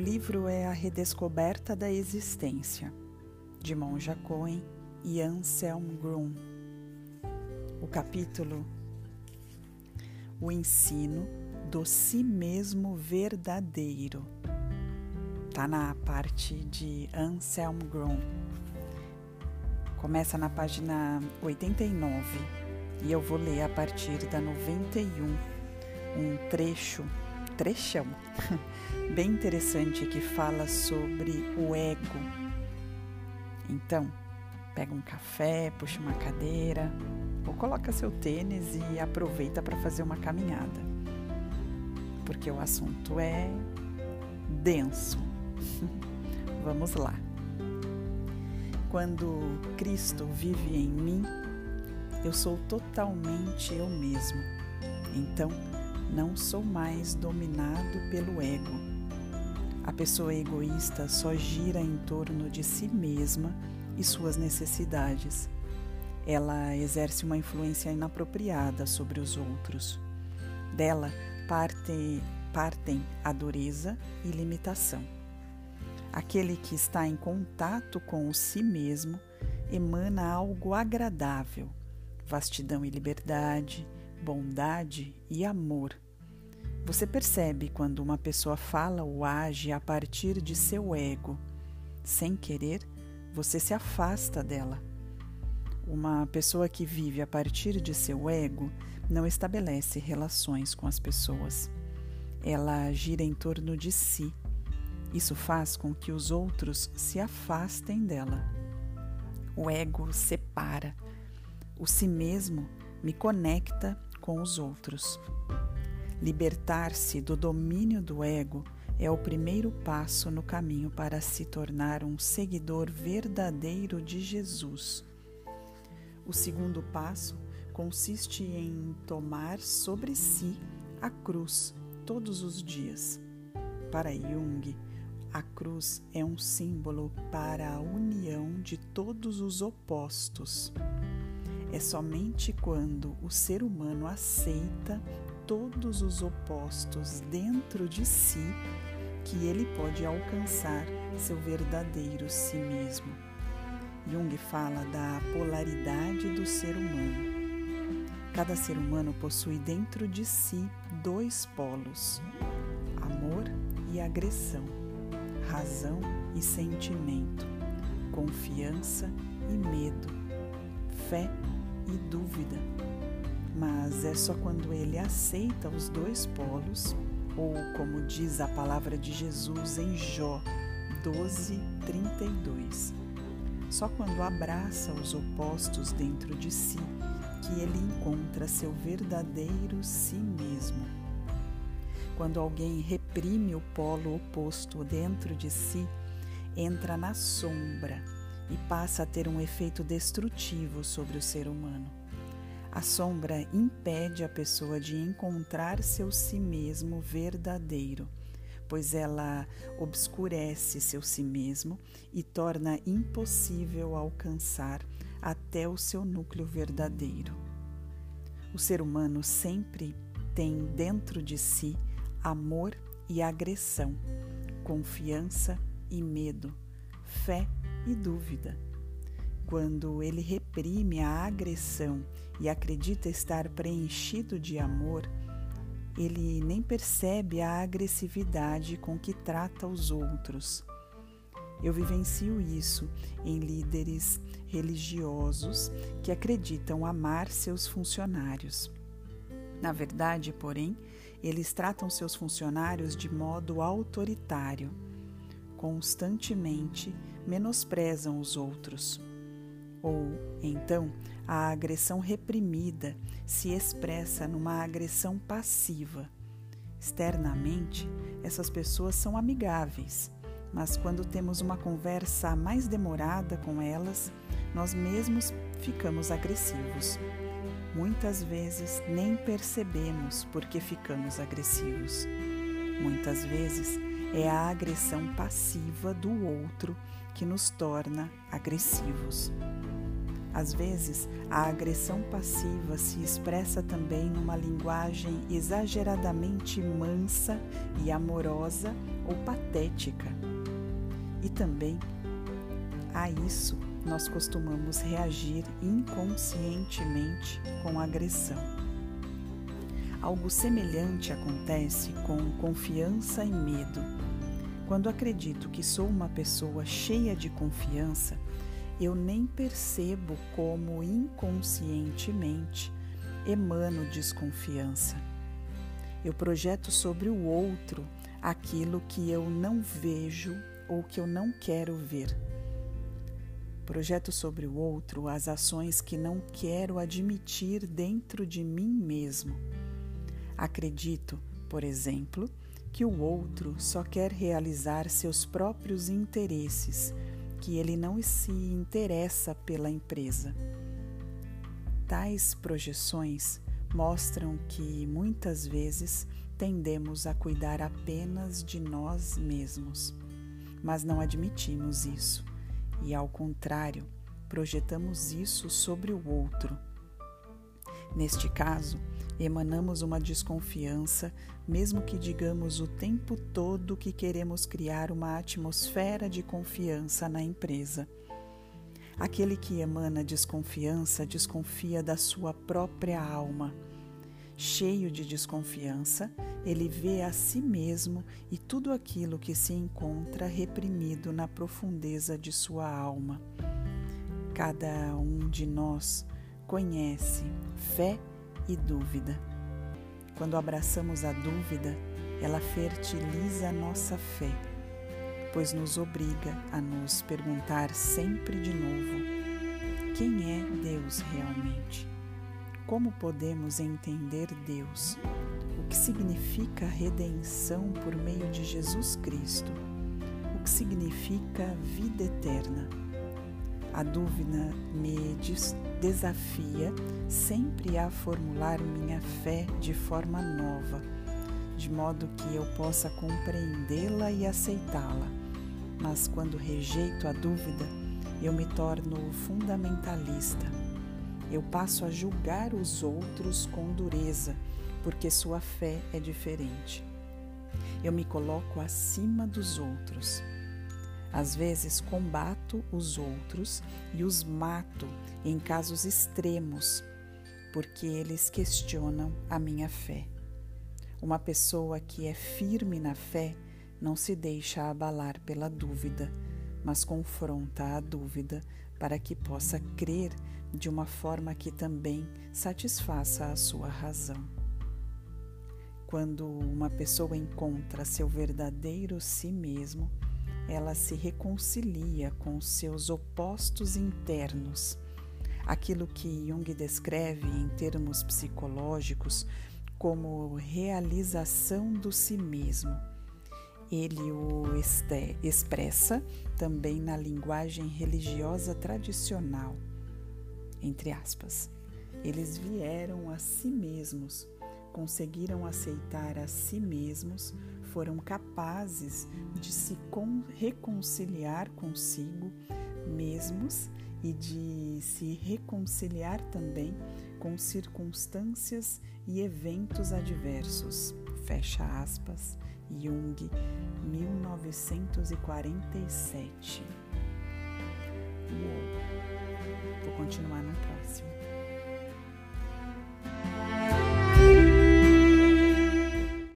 livro é A Redescoberta da Existência, de Monja Cohen e Anselm Grum. O capítulo O ensino do si mesmo verdadeiro. Está na parte de Anselm Grum. Começa na página 89 e eu vou ler a partir da 91 um trecho, trechão, bem interessante que fala sobre o ego. Então, pega um café, puxa uma cadeira ou coloca seu tênis e aproveita para fazer uma caminhada. Porque o assunto é denso. Vamos lá. Quando Cristo vive em mim, eu sou totalmente eu mesmo. Então, não sou mais dominado pelo ego. A pessoa egoísta só gira em torno de si mesma e suas necessidades. Ela exerce uma influência inapropriada sobre os outros. Dela parte, partem a dureza e limitação. Aquele que está em contato com o si mesmo emana algo agradável, vastidão e liberdade, bondade e amor. Você percebe quando uma pessoa fala ou age a partir de seu ego. Sem querer, você se afasta dela. Uma pessoa que vive a partir de seu ego não estabelece relações com as pessoas. Ela gira em torno de si isso faz com que os outros se afastem dela. O ego separa, o si mesmo me conecta com os outros. Libertar-se do domínio do ego é o primeiro passo no caminho para se tornar um seguidor verdadeiro de Jesus. O segundo passo consiste em tomar sobre si a cruz todos os dias. Para Jung, a cruz é um símbolo para a união de todos os opostos. É somente quando o ser humano aceita todos os opostos dentro de si que ele pode alcançar seu verdadeiro si mesmo. Jung fala da polaridade do ser humano. Cada ser humano possui dentro de si dois polos: amor e agressão razão e sentimento, confiança e medo, fé e dúvida. Mas é só quando ele aceita os dois polos, ou como diz a palavra de Jesus em Jó 12:32. Só quando abraça os opostos dentro de si que ele encontra seu verdadeiro si mesmo. Quando alguém reprime o polo oposto dentro de si, entra na sombra e passa a ter um efeito destrutivo sobre o ser humano. A sombra impede a pessoa de encontrar seu si mesmo verdadeiro, pois ela obscurece seu si mesmo e torna impossível alcançar até o seu núcleo verdadeiro. O ser humano sempre tem dentro de si amor e agressão, confiança e medo, fé e dúvida. Quando ele reprime a agressão e acredita estar preenchido de amor, ele nem percebe a agressividade com que trata os outros. Eu vivencio isso em líderes religiosos que acreditam amar seus funcionários. Na verdade, porém, eles tratam seus funcionários de modo autoritário. Constantemente menosprezam os outros. Ou, então, a agressão reprimida se expressa numa agressão passiva. Externamente, essas pessoas são amigáveis, mas quando temos uma conversa mais demorada com elas, nós mesmos ficamos agressivos. Muitas vezes nem percebemos porque ficamos agressivos. Muitas vezes é a agressão passiva do outro que nos torna agressivos. Às vezes, a agressão passiva se expressa também numa linguagem exageradamente mansa e amorosa ou patética. E também a isso nós costumamos reagir inconscientemente com agressão. Algo semelhante acontece com confiança e medo. Quando acredito que sou uma pessoa cheia de confiança, eu nem percebo como inconscientemente emano desconfiança. Eu projeto sobre o outro aquilo que eu não vejo ou que eu não quero ver. Projeto sobre o outro as ações que não quero admitir dentro de mim mesmo. Acredito, por exemplo, que o outro só quer realizar seus próprios interesses que ele não se interessa pela empresa. Tais projeções mostram que muitas vezes tendemos a cuidar apenas de nós mesmos, mas não admitimos isso e, ao contrário, projetamos isso sobre o outro. Neste caso, emanamos uma desconfiança, mesmo que digamos o tempo todo que queremos criar uma atmosfera de confiança na empresa. Aquele que emana desconfiança desconfia da sua própria alma. Cheio de desconfiança, ele vê a si mesmo e tudo aquilo que se encontra reprimido na profundeza de sua alma. Cada um de nós conhece fé e dúvida. Quando abraçamos a dúvida, ela fertiliza a nossa fé, pois nos obriga a nos perguntar sempre de novo: quem é Deus realmente? Como podemos entender Deus? O que significa redenção por meio de Jesus Cristo? O que significa vida eterna? A dúvida me desafia sempre a formular minha fé de forma nova, de modo que eu possa compreendê-la e aceitá-la. Mas quando rejeito a dúvida, eu me torno fundamentalista. Eu passo a julgar os outros com dureza, porque sua fé é diferente. Eu me coloco acima dos outros. Às vezes combato os outros e os mato em casos extremos, porque eles questionam a minha fé. Uma pessoa que é firme na fé não se deixa abalar pela dúvida, mas confronta a dúvida para que possa crer de uma forma que também satisfaça a sua razão. Quando uma pessoa encontra seu verdadeiro si mesmo, ela se reconcilia com seus opostos internos. Aquilo que Jung descreve em termos psicológicos como realização do si mesmo. Ele o expressa também na linguagem religiosa tradicional. Entre aspas, eles vieram a si mesmos, conseguiram aceitar a si mesmos foram capazes de se reconciliar consigo mesmos e de se reconciliar também com circunstâncias e eventos adversos. Fecha aspas, Jung, 1947. Uou. Vou continuar na próxima.